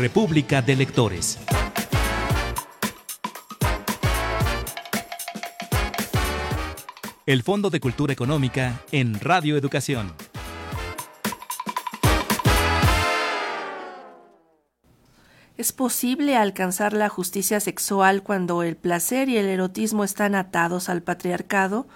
República de Lectores. El Fondo de Cultura Económica en Radio Educación. ¿Es posible alcanzar la justicia sexual cuando el placer y el erotismo están atados al patriarcado?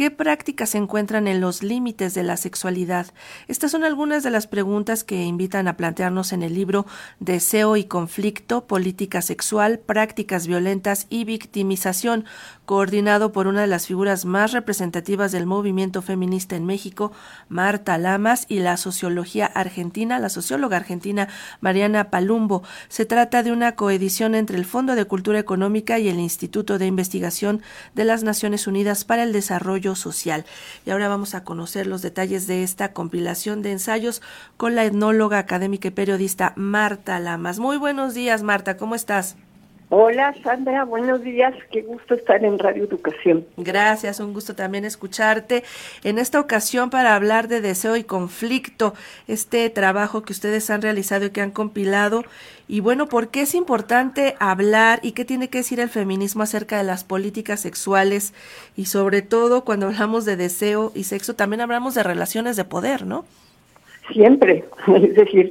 ¿Qué prácticas se encuentran en los límites de la sexualidad? Estas son algunas de las preguntas que invitan a plantearnos en el libro Deseo y conflicto, política sexual, prácticas violentas y victimización, coordinado por una de las figuras más representativas del movimiento feminista en México, Marta Lamas, y la sociología argentina, la socióloga argentina Mariana Palumbo. Se trata de una coedición entre el Fondo de Cultura Económica y el Instituto de Investigación de las Naciones Unidas para el Desarrollo social. Y ahora vamos a conocer los detalles de esta compilación de ensayos con la etnóloga, académica y periodista Marta Lamas. Muy buenos días, Marta, ¿cómo estás? Hola Sandra, buenos días, qué gusto estar en Radio Educación. Gracias, un gusto también escucharte. En esta ocasión para hablar de deseo y conflicto, este trabajo que ustedes han realizado y que han compilado. Y bueno, ¿por qué es importante hablar y qué tiene que decir el feminismo acerca de las políticas sexuales? Y sobre todo cuando hablamos de deseo y sexo, también hablamos de relaciones de poder, ¿no? Siempre, es decir,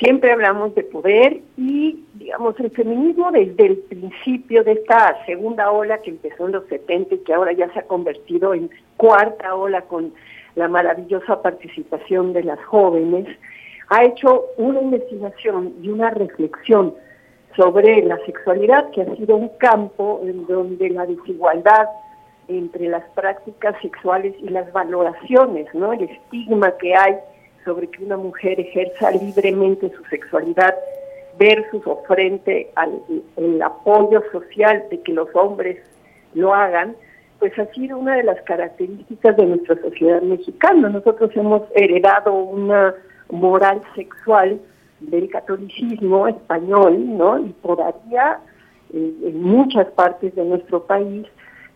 siempre hablamos de poder y, digamos, el feminismo desde el principio de esta segunda ola que empezó en los 70 y que ahora ya se ha convertido en cuarta ola con la maravillosa participación de las jóvenes, ha hecho una investigación y una reflexión sobre la sexualidad, que ha sido un campo en donde la desigualdad entre las prácticas sexuales y las valoraciones, ¿no? El estigma que hay sobre que una mujer ejerza libremente su sexualidad versus o frente al apoyo social de que los hombres lo hagan, pues ha sido una de las características de nuestra sociedad mexicana. Nosotros hemos heredado una moral sexual del catolicismo español, ¿no? Y todavía eh, en muchas partes de nuestro país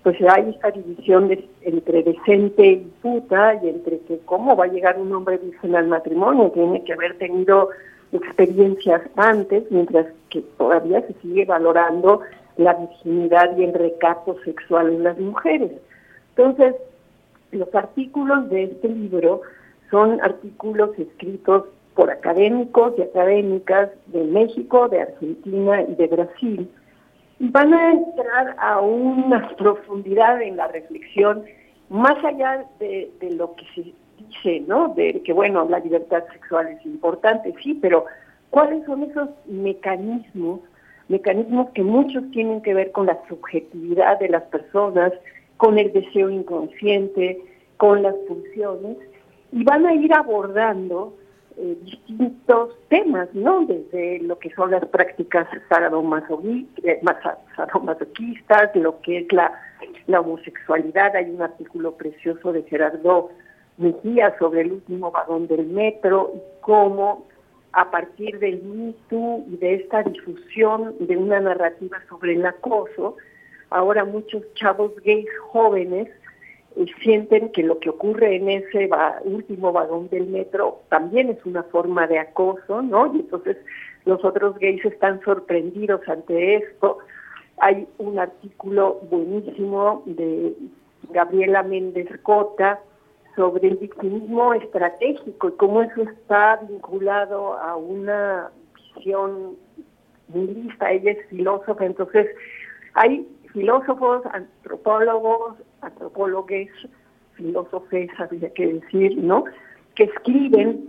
pues hay esta división entre decente y puta y entre que cómo va a llegar un hombre virgen al matrimonio, tiene que haber tenido experiencias antes, mientras que todavía se sigue valorando la virginidad y el recato sexual en las mujeres. Entonces, los artículos de este libro son artículos escritos por académicos y académicas de México, de Argentina y de Brasil, van a entrar a una profundidad en la reflexión más allá de, lo que se dice, ¿no? De que, bueno, la libertad sexual es importante, sí, pero ¿cuáles son esos mecanismos, mecanismos que muchos tienen que ver con la subjetividad de las personas, con el deseo inconsciente, con las pulsiones, y van a ir abordando eh, distintos temas, ¿no? Desde lo que son las prácticas eh, sadomasoquistas, lo que es la, la homosexualidad. Hay un artículo precioso de Gerardo Mejía sobre el último vagón del metro y cómo a partir del mito y de esta difusión de una narrativa sobre el acoso, ahora muchos chavos gays jóvenes sienten que lo que ocurre en ese último vagón del metro también es una forma de acoso, ¿no? Y entonces los otros gays están sorprendidos ante esto. Hay un artículo buenísimo de Gabriela Méndez Cota sobre el victimismo estratégico y cómo eso está vinculado a una visión lista. Ella es filósofa, entonces hay filósofos, antropólogos, antropólogos, filósofes, habría que decir, ¿no? Que escriben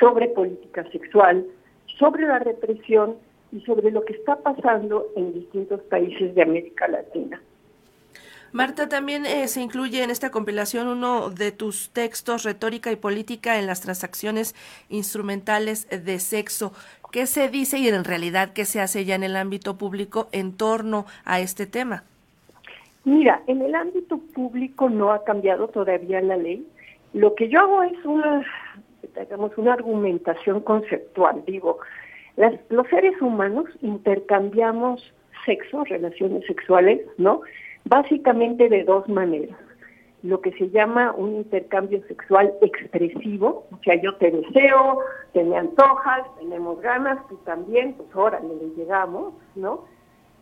sobre política sexual, sobre la represión y sobre lo que está pasando en distintos países de América Latina. Marta, también eh, se incluye en esta compilación uno de tus textos, Retórica y Política en las transacciones instrumentales de sexo. ¿Qué se dice y en realidad qué se hace ya en el ámbito público en torno a este tema? Mira, en el ámbito público no ha cambiado todavía la ley. Lo que yo hago es una, digamos, una argumentación conceptual. Digo, los seres humanos intercambiamos sexo, relaciones sexuales, ¿no? Básicamente de dos maneras. lo que se llama un intercambio sexual expresivo, o sea, yo te deseo, te me antojas, tenemos ganas, tú también, pues ahora le llegamos, ¿no?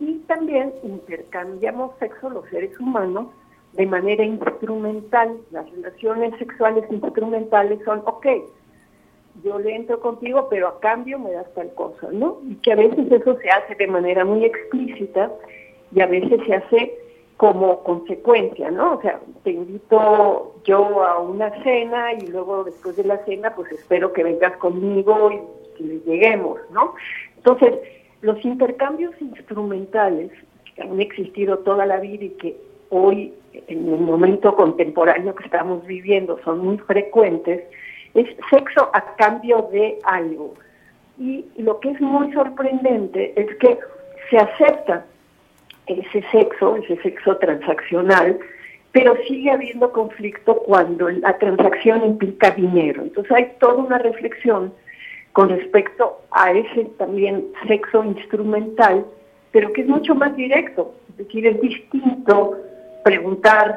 Y también intercambiamos sexo los seres humanos de manera instrumental. Las relaciones sexuales instrumentales son, ok, yo le entro contigo, pero a cambio me das tal cosa, ¿no? Y que a veces eso se hace de manera muy explícita y a veces se hace como consecuencia, ¿no? O sea, te invito yo a una cena y luego después de la cena, pues espero que vengas conmigo y que lleguemos, ¿no? Entonces, los intercambios instrumentales que han existido toda la vida y que hoy, en el momento contemporáneo que estamos viviendo, son muy frecuentes, es sexo a cambio de algo. Y lo que es muy sorprendente es que se acepta ese sexo, ese sexo transaccional, pero sigue habiendo conflicto cuando la transacción implica dinero. Entonces hay toda una reflexión con respecto a ese también sexo instrumental, pero que es mucho más directo. Es decir, es distinto preguntar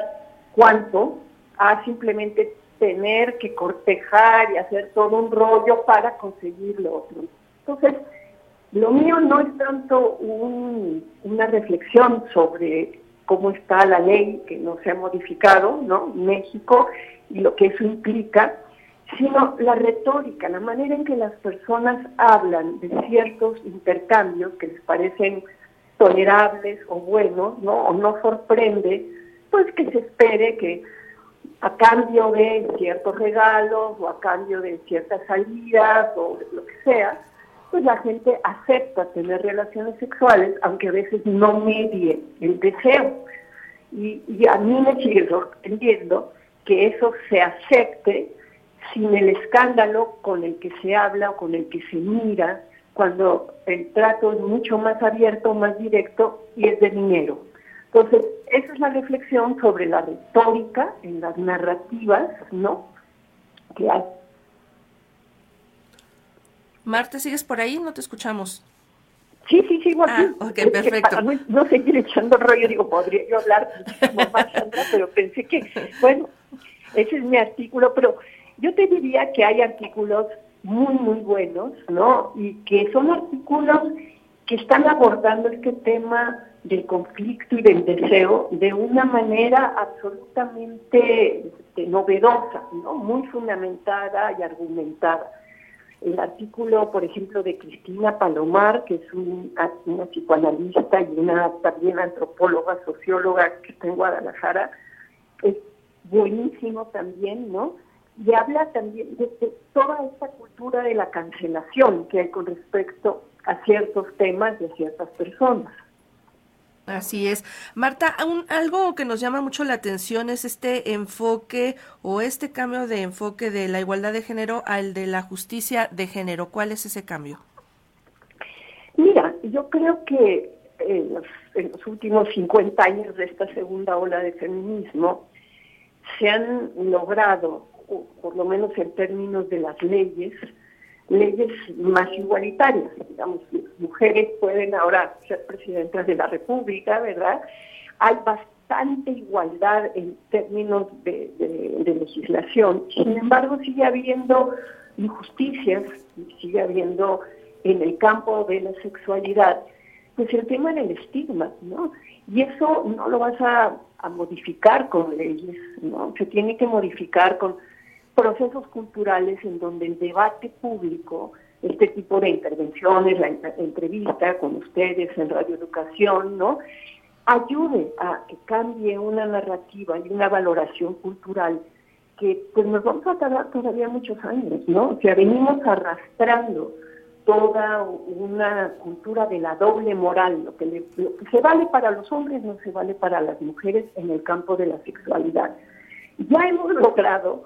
cuánto a simplemente tener que cortejar y hacer todo un rollo para conseguir lo otro. Entonces, lo mío no es tanto una reflexión sobre cómo está la ley que no se ha modificado, ¿no? México y lo que eso implica, sino la retórica, la manera en que las personas hablan de ciertos intercambios que les parecen tolerables o buenos, ¿no? O no sorprende, pues que se espere que a cambio de ciertos regalos o a cambio de ciertas salidas o lo que sea, pues la gente acepta tener relaciones sexuales, aunque a veces no medie el deseo. Y, a mí me sigue sorprendiendo que eso se acepte sin el escándalo con el que se habla o con el que se mira, cuando el trato es mucho más abierto, más directo y es de dinero. Entonces, esa es la reflexión sobre la retórica en las narrativas, ¿no? Que hay Marta, ¿sigues por ahí? No te escuchamos. Sí, sí, sigo aquí. Ah, ok, perfecto. no, seguir echando rollo, digo, podría yo hablar más, Sandra, pero pensé que, bueno, ese es mi artículo, pero yo te diría que hay artículos muy, muy buenos, ¿no? Y que son artículos que están abordando este tema del conflicto y del deseo de una manera absolutamente este, novedosa, ¿no? Muy fundamentada y argumentada el artículo, por ejemplo, de Cristina Palomar, que es una psicoanalista y una también antropóloga, socióloga que está en Guadalajara, es buenísimo también, ¿no? Y habla también de, toda esta cultura de la cancelación que hay con respecto a ciertos temas y a ciertas personas. Así es. Marta, un, algo que nos llama mucho la atención es este enfoque o este cambio de enfoque de la igualdad de género al de la justicia de género. ¿Cuál es ese cambio? Mira, yo creo que en los, en los últimos 50 años de esta segunda ola de feminismo se han logrado, por lo menos en términos de las leyes, leyes más igualitarias. Digamos, mujeres pueden ahora ser presidentas de la República, ¿verdad? Hay bastante igualdad en términos de, legislación. Sin embargo, sigue habiendo injusticias, sigue habiendo en el campo de la sexualidad, pues el tema del estigma, ¿no? Y eso no lo vas a modificar con leyes, ¿no? Se tiene que modificar con procesos culturales en donde el debate público, este tipo de intervenciones, la entrevista con ustedes en Radio Educación, ¿no? ayude a que cambie una narrativa y una valoración cultural que pues nos vamos a tardar todavía muchos años, ¿no? O sea, venimos arrastrando toda una cultura de la doble moral, lo que, lo que se vale para los hombres no se vale para las mujeres en el campo de la sexualidad. Ya hemos logrado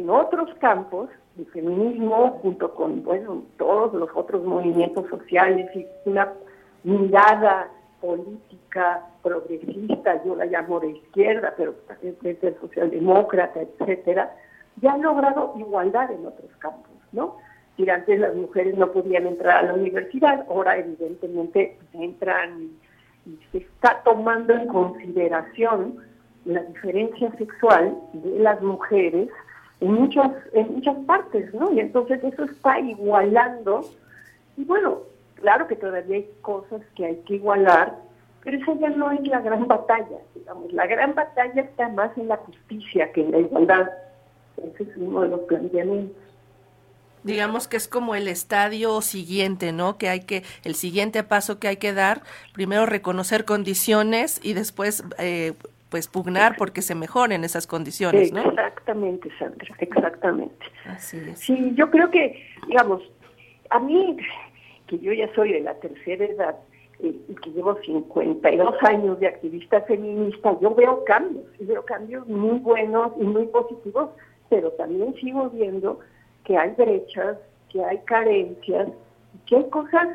en otros campos, el feminismo junto con bueno, todos los otros movimientos sociales y una mirada política progresista, yo la llamo de izquierda, pero también socialdemócrata, etcétera, ya han logrado igualdad en otros campos, ¿no? Si antes las mujeres no podían entrar a la universidad, ahora evidentemente entran y se está tomando en consideración la diferencia sexual de las mujeres en muchas, en muchas partes, ¿no? Y entonces eso está igualando. Y bueno, claro que todavía hay cosas que hay que igualar, pero esa ya no es la gran batalla, digamos. La gran batalla está más en la justicia que en la igualdad. Ese es uno de los planteamientos digamos que es como el estadio siguiente, ¿no? Que hay que, el siguiente paso que hay que dar, primero reconocer condiciones y después, eh, pues, pugnar porque se mejoren esas condiciones, ¿no? Exactamente, Sandra, exactamente. Así es. Sí, yo creo que, digamos, a mí, que yo ya soy de la tercera edad, eh, y que llevo 52 años de activista feminista, yo veo cambios, y veo cambios muy buenos y muy positivos, pero también sigo viendo que hay brechas, que hay carencias, que hay cosas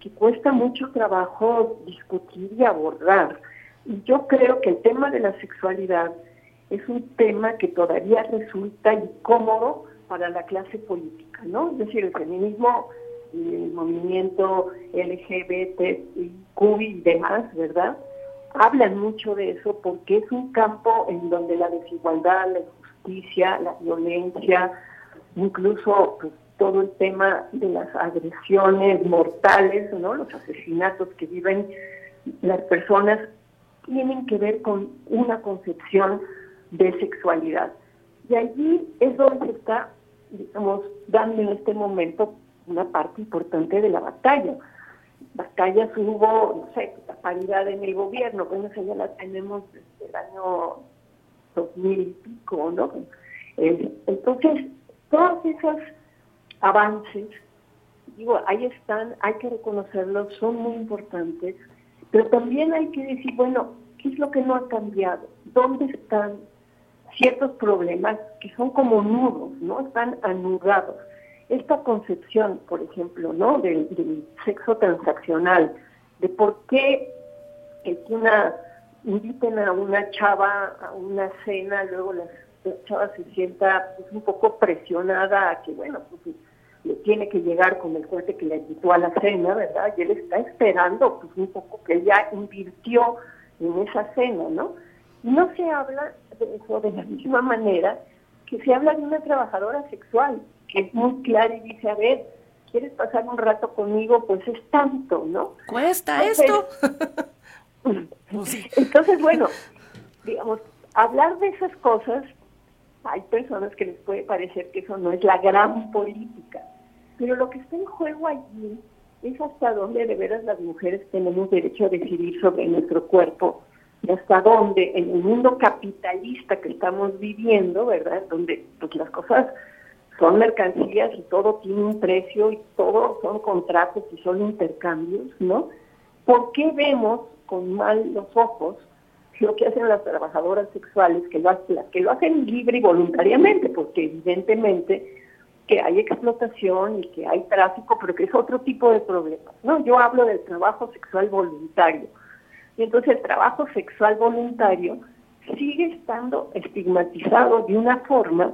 que cuesta mucho trabajo discutir y abordar. Y yo creo que el tema de la sexualidad es un tema que todavía resulta incómodo para la clase política, ¿no? Es decir, el feminismo el movimiento LGBTQ y demás, ¿verdad? Hablan mucho de eso porque es un campo en donde la desigualdad, la injusticia, la violencia, incluso pues, todo el tema de las agresiones mortales, ¿no? los asesinatos que viven las personas, tienen que ver con una concepción de sexualidad. Y allí es donde está, digamos, dando en este momento una parte importante de la batalla. Batallas hubo, no sé, la paridad en el gobierno, bueno, esa ya la tenemos desde el año 2000 y pico, ¿no? entonces, todos esos avances, digo, ahí están, hay que reconocerlos, son muy importantes, pero también hay que decir, bueno, ¿qué es lo que no ha cambiado? ¿Dónde están ciertos problemas que son como nudos, ¿no? Están anudados. Esta concepción, por ejemplo, ¿no? Del, sexo transaccional, de por qué que una inviten a una chava a una cena, luego las la chava se sienta pues, un poco presionada a que, bueno, pues tiene que llegar con el cohete que le invitó a la cena, ¿verdad? Y él está esperando, pues un poco que ella invirtió en esa cena, ¿no? No se habla de eso de la misma manera que se habla de una trabajadora sexual, que es muy clara y dice, a ver, ¿quieres pasar un rato conmigo? Pues es tanto, ¿no? ¿Cuesta esto? Pues entonces, bueno, digamos, hablar de esas cosas hay personas que les puede parecer que eso no es la gran política, pero lo que está en juego allí es hasta dónde de veras las mujeres tenemos derecho a decidir sobre nuestro cuerpo y hasta dónde en el mundo capitalista que estamos viviendo, ¿verdad? Donde pues, las cosas son mercancías y todo tiene un precio y todo son contratos y son intercambios, ¿no? ¿Por qué vemos con mal los ojos lo que hacen las trabajadoras sexuales, que lo, que lo hacen libre y voluntariamente, porque evidentemente que hay explotación y que hay tráfico, pero que es otro tipo de problemas. ¿no? Yo hablo del trabajo sexual voluntario. Y entonces el trabajo sexual voluntario sigue estando estigmatizado de una forma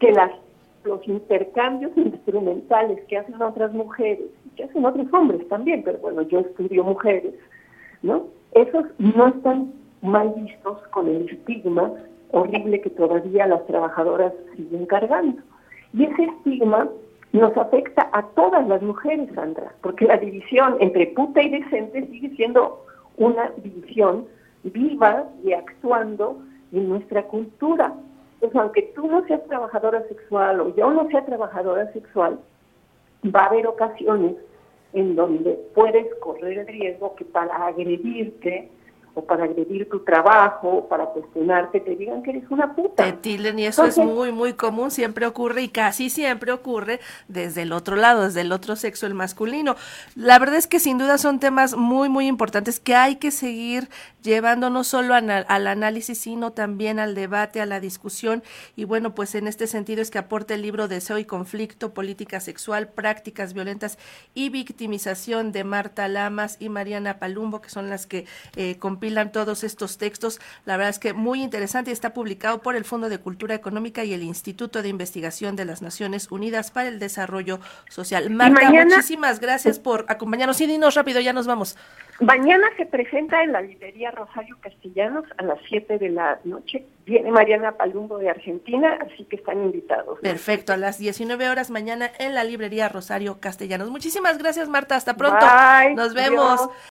que las, los intercambios instrumentales que hacen otras mujeres, que hacen otros hombres también, pero bueno, yo estudio mujeres, ¿no? Esos no están mal vistos con el estigma horrible que todavía las trabajadoras siguen cargando. Y ese estigma nos afecta a todas las mujeres, Sandra, porque la división entre puta y decente sigue siendo una división viva y actuando en nuestra cultura. Entonces, aunque tú no seas trabajadora sexual o yo no sea trabajadora sexual, va a haber ocasiones en donde puedes correr el riesgo que para agredirte o para agredir tu trabajo, o para cuestionarte, te digan que eres una puta. Te tilden y eso es muy, muy común, siempre ocurre y casi siempre ocurre desde el otro lado, desde el otro sexo, el masculino. La verdad es que sin duda son temas muy, muy importantes que hay que seguir llevando no solo al análisis, sino también al debate, a la discusión. Y bueno, pues en este sentido es que aporta el libro Deseo y Conflicto, Política Sexual, Prácticas Violentas y Victimización de Marta Lamas y Mariana Palumbo, que son las que eh, todos estos textos. La verdad es que muy interesante y está publicado por el Fondo de Cultura Económica y el Instituto de Investigación de las Naciones Unidas para el Desarrollo Social. Marta, muchísimas gracias por acompañarnos. Y dinos rápido, ya nos vamos. Mañana se presenta en la librería Rosario Castellanos a las 7 de la noche. Viene Mariana Palumbo de Argentina, así que están invitados. Perfecto, a las 19 horas mañana en la librería Rosario Castellanos. Muchísimas gracias, Marta. Hasta pronto. Nos vemos.